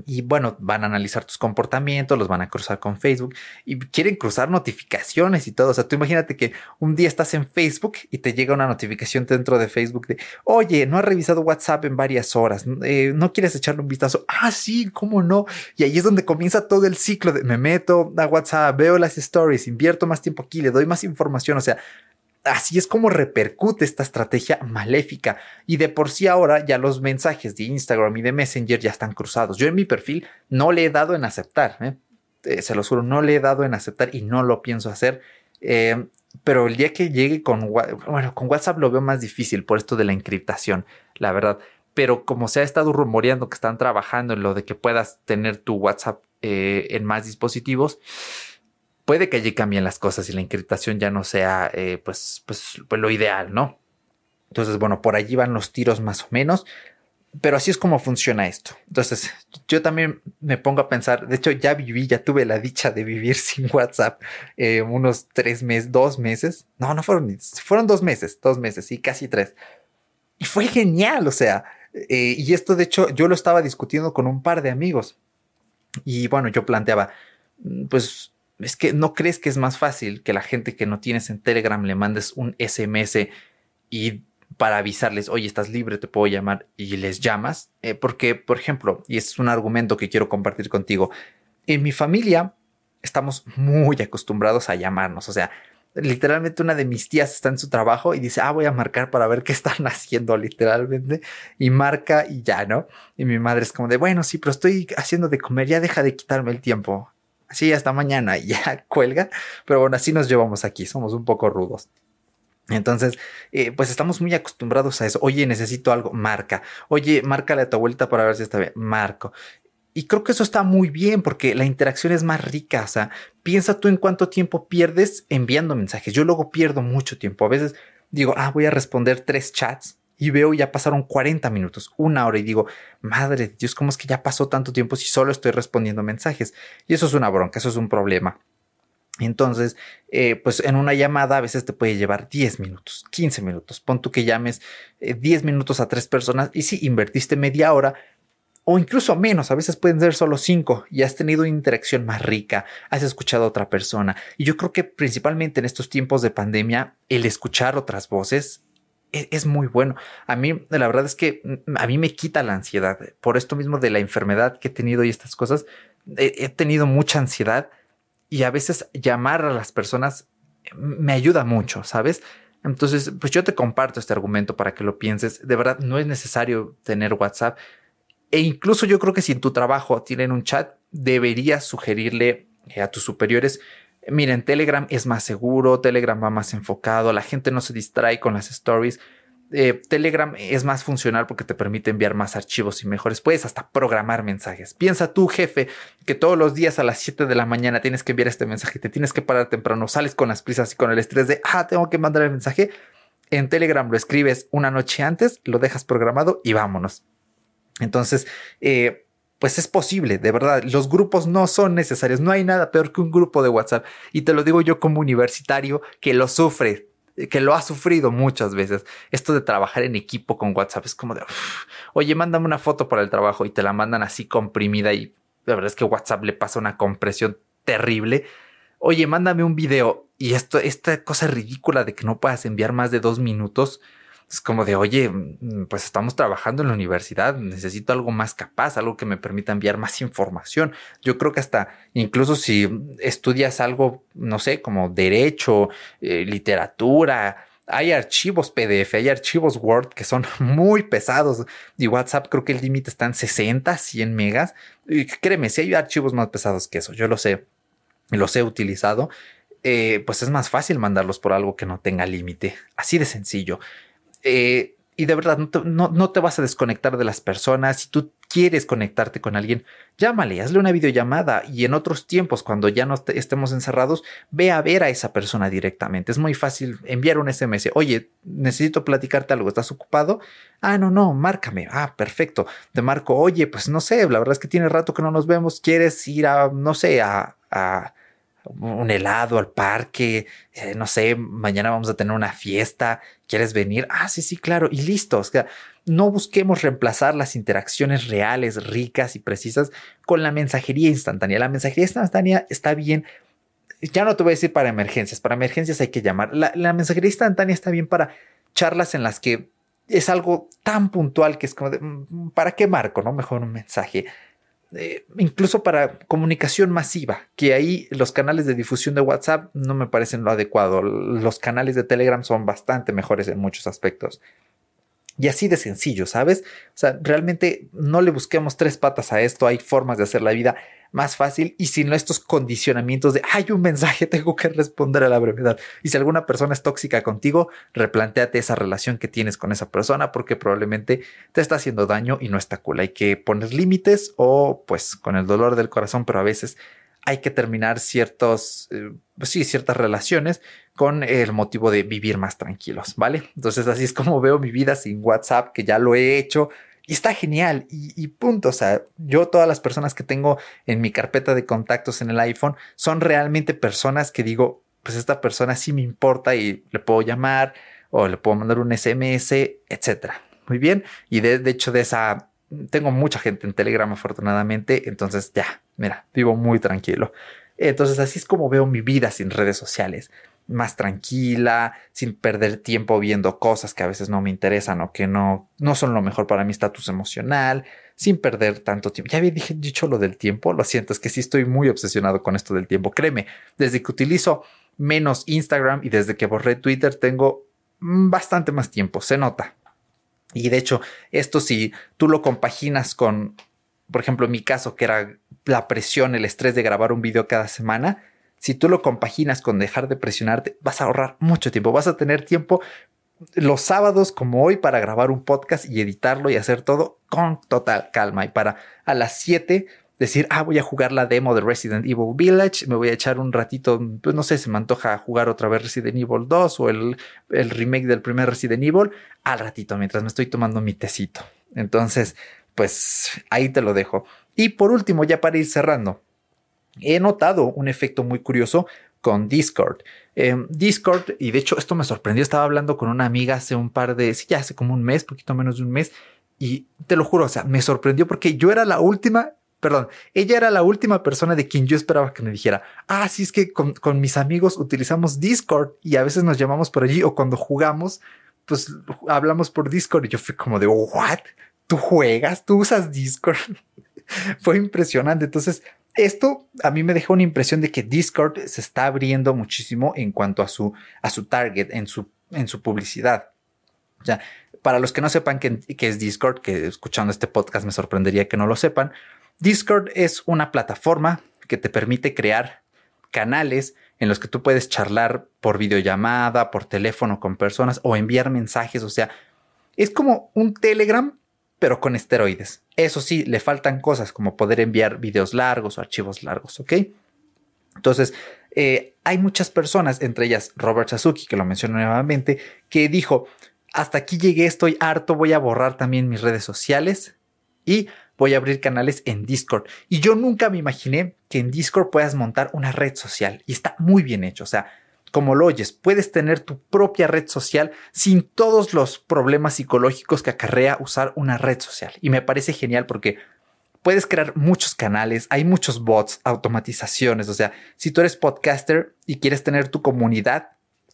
y bueno, van a analizar tus comportamientos, los van a cruzar con Facebook y quieren cruzar notificaciones y todo. O sea, tú imagínate que un día estás en Facebook y te llega una notificación dentro de Facebook de, oye, no has revisado WhatsApp en varias horas, eh, no quieres echarle un vistazo. Ah, sí, cómo no. Y ahí es donde comienza todo el ciclo de me meto a WhatsApp, veo las stories, invierto más tiempo aquí, le doy más información. O sea, Así es como repercute esta estrategia maléfica. Y de por sí ahora ya los mensajes de Instagram y de Messenger ya están cruzados. Yo en mi perfil no le he dado en aceptar. ¿eh? Eh, se lo juro, no le he dado en aceptar y no lo pienso hacer. Eh, pero el día que llegue con, bueno, con WhatsApp lo veo más difícil por esto de la encriptación, la verdad. Pero como se ha estado rumoreando que están trabajando en lo de que puedas tener tu WhatsApp en más dispositivos, puede que allí cambien las cosas y la encriptación ya no sea eh, pues, pues, pues, lo ideal, ¿no? Entonces, bueno, por allí van los tiros más o menos, pero así es como funciona esto. Entonces, yo también me pongo a pensar, de hecho ya viví, ya tuve la dicha de vivir sin WhatsApp eh, unos tres meses, dos meses, no, no fueron, fueron dos meses, dos meses, sí, casi tres. Y fue genial, o sea, eh, y esto de hecho yo lo estaba discutiendo con un par de amigos. Y bueno, yo planteaba, mm, pues es que no crees que es más fácil que la gente que no tienes en Telegram le mandes un SMS y para avisarles, oye, estás libre, te puedo llamar y les llamas. Eh, porque, por ejemplo, y este es un argumento que quiero compartir contigo, en mi familia estamos muy acostumbrados a llamarnos. O sea, literalmente una de mis tías está en su trabajo y dice, ah, voy a marcar para ver qué están haciendo literalmente. Y marca y ya, ¿no? Y mi madre es como de, bueno, sí, pero estoy haciendo de comer, ya deja de quitarme el tiempo sí, hasta mañana y ya cuelga, pero bueno, así nos llevamos aquí, somos un poco rudos. Entonces, eh, pues estamos muy acostumbrados a eso. Oye, necesito algo, marca. Oye, márcale a tu abuelita para ver si está bien, marco. Y creo que eso está muy bien porque la interacción es más rica. O sea, piensa tú en cuánto tiempo pierdes enviando mensajes. Yo luego pierdo mucho tiempo. A veces digo, ah, voy a responder tres chats y veo ya pasaron 40 minutos, una hora y digo, madre de Dios, ¿cómo es que ya pasó tanto tiempo si solo estoy respondiendo mensajes? Y eso es una bronca, eso es un problema. Entonces, eh, pues en una llamada a veces te puede llevar 10 minutos, 15 minutos. Pon tú que llames 10 eh, minutos a tres personas y si invertiste media hora, o incluso menos, a veces pueden ser solo cinco y has tenido una interacción más rica, has escuchado a otra persona. Y yo creo que principalmente en estos tiempos de pandemia, el escuchar otras voces e, es, muy bueno. A mí, la verdad es que mm, a mí me quita la ansiedad. Por esto mismo de la enfermedad que he tenido y estas cosas, he, tenido mucha ansiedad y a veces llamar a las personas me ayuda mucho, ¿sabes? Entonces, pues yo te comparto este argumento para que lo pienses. De verdad, no es necesario tener WhatsApp. E incluso yo creo que si en tu trabajo tienen un chat, deberías sugerirle eh, a tus superiores, miren, Telegram es más seguro, Telegram va más enfocado, la gente no se distrae con las stories. Eh, Telegram es más funcional porque te permite enviar más archivos y mejores. Puedes hasta programar mensajes. Piensa tú, jefe, que todos los días a las 7 de la mañana tienes que enviar este mensaje, te tienes que parar temprano, sales con las prisas y con el estrés de, ah, tengo que mandar el mensaje. En Telegram lo escribes una noche antes, lo dejas programado y vámonos. Entonces, eh, pues es posible, de verdad. Los grupos no son necesarios. No hay nada peor que un grupo de WhatsApp. Y te lo digo yo como universitario que lo sufre, que lo ha sufrido muchas veces. Esto de trabajar en equipo con WhatsApp es como de, oye, mándame una foto para el trabajo y te la mandan así comprimida y la verdad es que WhatsApp le pasa una compresión terrible. Oye, mándame un video y esto, esta cosa ridícula de que no puedas enviar más de dos minutos es como de, oye, mm, pues estamos trabajando en la universidad, necesito algo más capaz, algo que me permita enviar más información. Yo creo que hasta incluso si estudias algo, no sé, como derecho, eh, literatura, hay archivos PDF, hay archivos Word que son muy pesados y WhatsApp creo que el límite está en 60, 100 megas. Créeme, si hay archivos más pesados que eso, yo lo sé, los he utilizado. Eh, pues es más fácil mandarlos por algo que no tenga límite. Así de sencillo. Eh, y de verdad, no te, vas a desconectar de las personas. Si tú quieres conectarte con alguien, llámale, hazle una videollamada y en otros tiempos, cuando ya no estemos encerrados, ve a ver a esa persona directamente. Es muy fácil enviar un SMS. Oye, necesito platicarte algo. ¿Estás ocupado? Ah, no, no, márcame. Ah, perfecto. Te marco. Oye, pues no sé, la verdad es que tiene rato que no nos vemos. ¿Quieres ir a, no sé, a un helado al parque, eh, no sé, mañana vamos a tener una fiesta, ¿quieres venir? Ah, sí, sí, claro, y listo. O sea, no busquemos reemplazar las interacciones reales, ricas y precisas con la mensajería instantánea. La mensajería instantánea está bien. Ya no te voy a decir para emergencias, para emergencias hay que llamar. La, la mensajería instantánea está bien para charlas en las que es algo tan puntual que es como de, mm, ¿para qué marco? No, mejor un mensaje. Eh, incluso para comunicación masiva, que ahí los canales de difusión de WhatsApp no me parecen lo adecuado. Los canales de Telegram son bastante mejores en muchos aspectos. Y así de sencillo, ¿sabes? O sea, realmente no le busquemos tres patas a esto, hay formas de hacer la vida más fácil y sin estos condicionamientos de hay un mensaje, tengo que responder a la brevedad. Y si alguna persona es tóxica contigo, replanteate esa relación que tienes con esa persona porque probablemente te está haciendo daño y no está cool. Hay que poner límites o pues con el dolor del corazón, pero a veces hay que terminar ciertos, eh, pues sí, ciertas relaciones con el motivo de vivir más tranquilos, ¿vale? Entonces así es como veo mi vida sin WhatsApp, que ya lo he hecho, y está genial y, punto. O sea, yo todas las personas que tengo en mi carpeta de contactos en el iPhone son realmente personas que digo, pues esta persona sí me importa y le puedo llamar o le puedo mandar un SMS, etcétera. Muy bien. Y de, de hecho de esa, tengo mucha gente en Telegram afortunadamente. Entonces ya, mira, vivo muy tranquilo. Entonces así es como veo mi vida sin redes sociales más tranquila, sin perder tiempo viendo cosas que a veces no me interesan o que no, no son lo mejor para mi estatus emocional, sin perder tanto tiempo. Ya había dicho lo del tiempo, lo siento, es que sí estoy muy obsesionado con esto del tiempo. Créeme, desde que utilizo menos Instagram y desde que borré Twitter tengo bastante más tiempo, se nota. Y de hecho, esto si tú lo compaginas con, por ejemplo, mi caso, que era la presión, el estrés de grabar un video cada semana, si tú lo compaginas con dejar de presionarte, vas a ahorrar mucho tiempo. Vas a tener tiempo los sábados como hoy para grabar un podcast y editarlo y hacer todo con total calma. Y para a las 7 decir, ah, voy a jugar la demo de Resident Evil Village, me voy a echar un ratito, pues no sé, se me antoja jugar otra vez Resident Evil 2 o el, el remake del primer Resident Evil al ratito mientras me estoy tomando mi tecito. Entonces, pues ahí te lo dejo. Y por último, ya para ir cerrando, he notado un efecto muy curioso con Discord. Em, Discord, y de hecho esto me sorprendió, estaba hablando con una amiga hace un par de, sí, ya hace como un mes, poquito menos de un mes, Y te lo juro, o sea, me sorprendió porque yo era la última, perdón, ella era la última persona de quien yo esperaba que me dijera, ah, sí, es que con, con mis amigos utilizamos Discord y a veces nos llamamos por allí o cuando jugamos, pues hablamos por Discord y yo fui como de, what? ¿Tú juegas? ¿Tú usas Discord? Fue impresionante. Entonces, esto a mí me dejó una impresión de que Discord se está abriendo muchísimo en cuanto a su, a su target, en su, en su publicidad. O sea, para los que no sepan qué, es Discord, que escuchando este podcast me sorprendería que no lo sepan, Discord es una plataforma que te permite crear canales en los que tú puedes charlar por videollamada, por teléfono con personas o enviar mensajes. O sea, es como un Telegram, pero con esteroides. Eso sí, le faltan cosas como poder enviar videos largos o archivos largos, ¿ok? Entonces, eh, hay muchas personas, entre ellas Robert Sasuki, que lo menciono nuevamente, que dijo, hasta aquí llegué, estoy harto, voy a borrar también mis redes sociales y voy a abrir canales en Discord. Y yo nunca me imaginé que en Discord puedas montar una red social y está muy bien hecho. O sea, como lo oyes, puedes tener tu propia red social sin todos los problemas psicológicos que acarrea usar una red social. Y me parece genial porque puedes crear muchos canales, hay muchos bots, automatizaciones. O sea, si tú eres podcaster y quieres tener tu comunidad,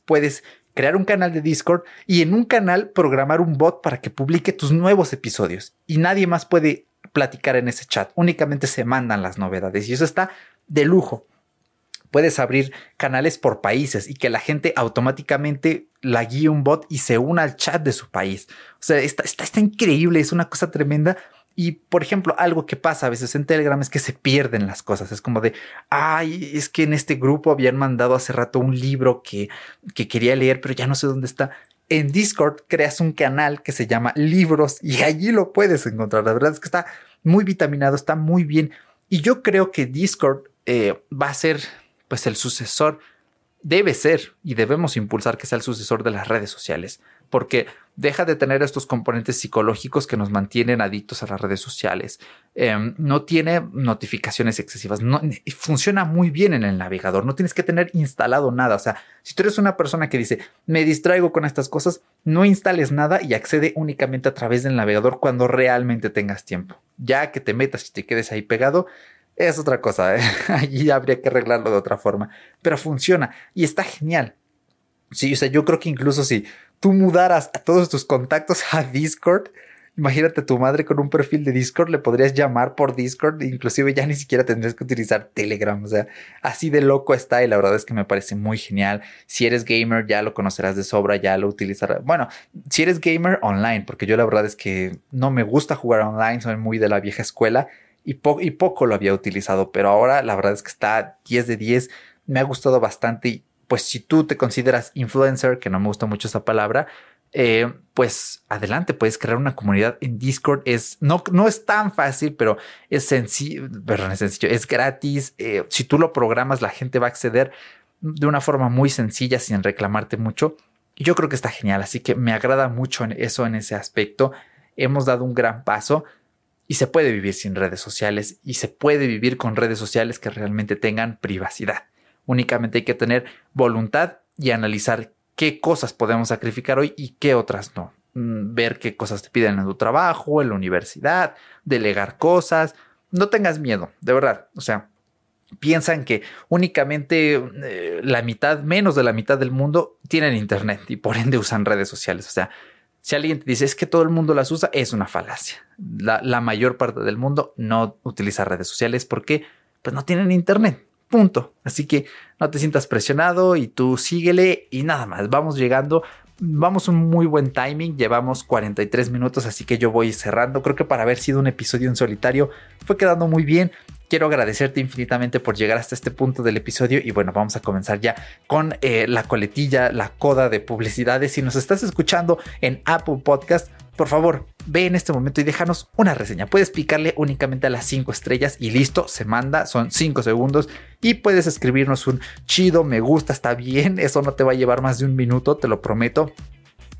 puedes crear un canal de Discord y en un canal programar un bot para que publique tus nuevos episodios y nadie más puede platicar en ese chat, únicamente se mandan las novedades y eso está de lujo. Puedes abrir canales por países y que la gente automáticamente la guíe un bot y se una al chat de su país. O sea, está, está, está increíble, es una cosa tremenda y por ejemplo, algo que pasa a veces en Telegram es que se pierden las cosas. Es como de, ay, es que en este grupo habían mandado hace rato un libro que, que quería leer, pero ya no sé dónde está. En Discord creas un canal que se llama Libros y allí lo puedes encontrar. La verdad es que está muy vitaminado, está muy bien. Y yo creo que Discord eh, va a ser pues el sucesor, debe ser y debemos impulsar que sea el sucesor de las redes sociales porque deja de tener estos componentes psicológicos que nos mantienen adictos a las redes sociales. Em, no tiene notificaciones excesivas. Funciona muy bien en el navegador. No tienes que tener instalado nada. O sea, si tú eres una persona que dice, me distraigo con estas cosas, no instales nada y accede únicamente a través del navegador cuando realmente tengas tiempo. Ya que te metas y te quedes ahí pegado, es otra cosa. ¿eh? Allí habría que arreglarlo de otra forma. Pero funciona y está genial. Sí, o sea, yo creo que incluso si tú mudaras a todos tus contactos a Discord, imagínate tu madre con un perfil de Discord, le podrías llamar por Discord, inclusive ya ni siquiera tendrías que utilizar Telegram, o sea, así de loco está y la verdad es que me parece muy genial. Si eres gamer ya lo conocerás de sobra, ya lo utilizarás. Bueno, si eres gamer online, porque yo la verdad es que no me gusta jugar online, soy muy de la vieja escuela y, poco lo había utilizado, pero ahora la verdad es que está 10 de 10, me ha gustado bastante y pues si tú te consideras influencer, que no me gusta mucho esa palabra, eh, pues adelante, puedes crear una comunidad en Discord. Es, no, no es tan fácil, pero es sencillo, perdón, es sencillo, es gratis. Eh, si tú lo programas, la gente va a acceder de una forma muy sencilla sin reclamarte mucho. Y yo creo que está genial, así que me agrada mucho eso en ese aspecto. Hemos dado un gran paso y se puede vivir sin redes sociales y se puede vivir con redes sociales que realmente tengan privacidad. Únicamente hay que tener voluntad y analizar qué cosas podemos sacrificar hoy y qué otras no. Mm, ver qué cosas te piden en tu trabajo, en la universidad, delegar cosas. No tengas miedo, de verdad. O sea, piensan que únicamente eh, la mitad, menos de la mitad del mundo tienen internet y por ende usan redes sociales. O sea, si alguien te dice es que todo el mundo las usa, es una falacia. La, mayor parte del mundo no utiliza redes sociales porque pues no tienen internet. Punto. Así que no te sientas presionado y tú síguele y nada más. Vamos llegando. Vamos un muy buen timing. Llevamos 43 minutos, así que yo voy cerrando. Creo que para haber sido un episodio en solitario fue quedando muy bien. Quiero agradecerte infinitamente por llegar hasta este punto del episodio y bueno, vamos a comenzar ya con eh, la coletilla, la coda de publicidades. Si nos estás escuchando en Apple Podcast, por favor, ve en este momento y déjanos una reseña. Puedes picarle únicamente a las 5 estrellas y listo, se manda, son 5 segundos y puedes escribirnos un chido, me gusta, está bien, eso no te va a llevar más de un minuto, te lo prometo.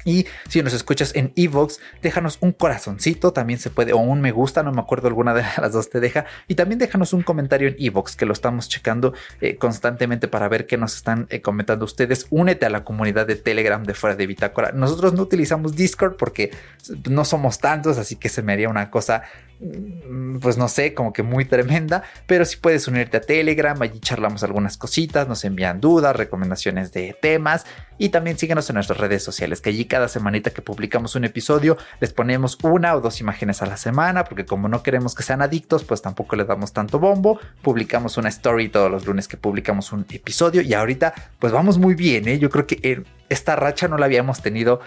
Y si nos escuchas en Evox, déjanos un corazoncito, también se puede, o un me gusta, no me acuerdo alguna de las dos te deja. Y también déjanos un comentario en Evox, que lo estamos checando eh, constantemente para ver qué nos están eh, comentando ustedes. Únete a la comunidad de Telegram de fuera de Bitácora. Nosotros no utilizamos Discord porque no somos tantos, así que se me haría una cosa pues no sé, como que muy tremenda, pero si puedes unirte a Telegram, allí charlamos algunas cositas, nos envían dudas, recomendaciones de temas y también síguenos en nuestras redes sociales, que allí cada semanita que publicamos un episodio les ponemos una o dos imágenes a la semana, porque como no queremos que sean adictos, pues tampoco le damos tanto bombo, publicamos una story todos los lunes que publicamos un episodio y ahorita pues vamos muy bien, ¿eh? yo creo que esta racha no la habíamos tenido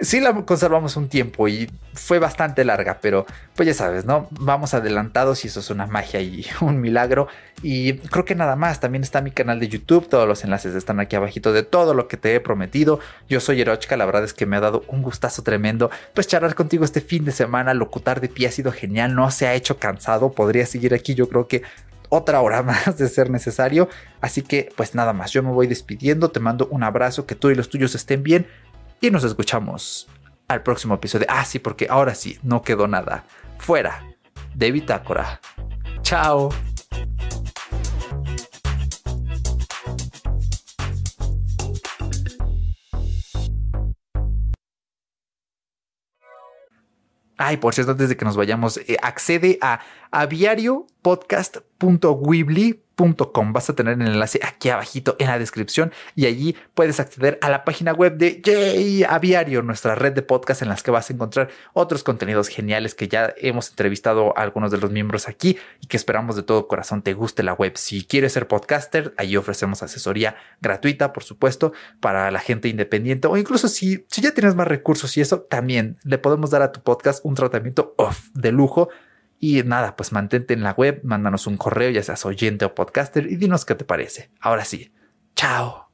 sí la conservamos un tiempo y fue bastante larga, pero pues ya sabes, ¿no? Vamos adelantados y eso es una magia y un milagro. Y creo que nada más, también está mi canal de YouTube, todos los enlaces están aquí abajito de todo lo que te he prometido. Yo soy Erochka, la verdad es que me ha dado un gustazo tremendo. Pues charlar contigo este fin de semana, locutar de pie ha sido genial, no se ha hecho cansado, podría seguir aquí yo creo que otra hora más de ser necesario. Así que pues nada más, yo me voy despidiendo, te mando un abrazo, que tú y los tuyos estén bien y nos escuchamos al próximo episodio. Ah, sí, porque ahora sí, no quedó nada fuera de Bitácora. Chao. Ay, por cierto, antes de que nos vayamos, eh, accede a aviariopodcast.weebly.com Vas a tener el enlace aquí abajito en la descripción y allí puedes acceder a la página web de Jay Aviario, nuestra red de podcast en las que vas a encontrar otros contenidos geniales que ya hemos entrevistado a algunos de los miembros aquí y que esperamos de todo corazón te guste la web. Si quieres ser podcaster, allí ofrecemos asesoría gratuita, por supuesto, para la gente independiente o incluso si, si ya tienes más recursos y eso, también le podemos dar a tu podcast un tratamiento off de lujo y nada, pues mantente en la web, mándanos un correo, ya seas oyente o podcaster, y dinos qué te parece. Ahora sí, chao.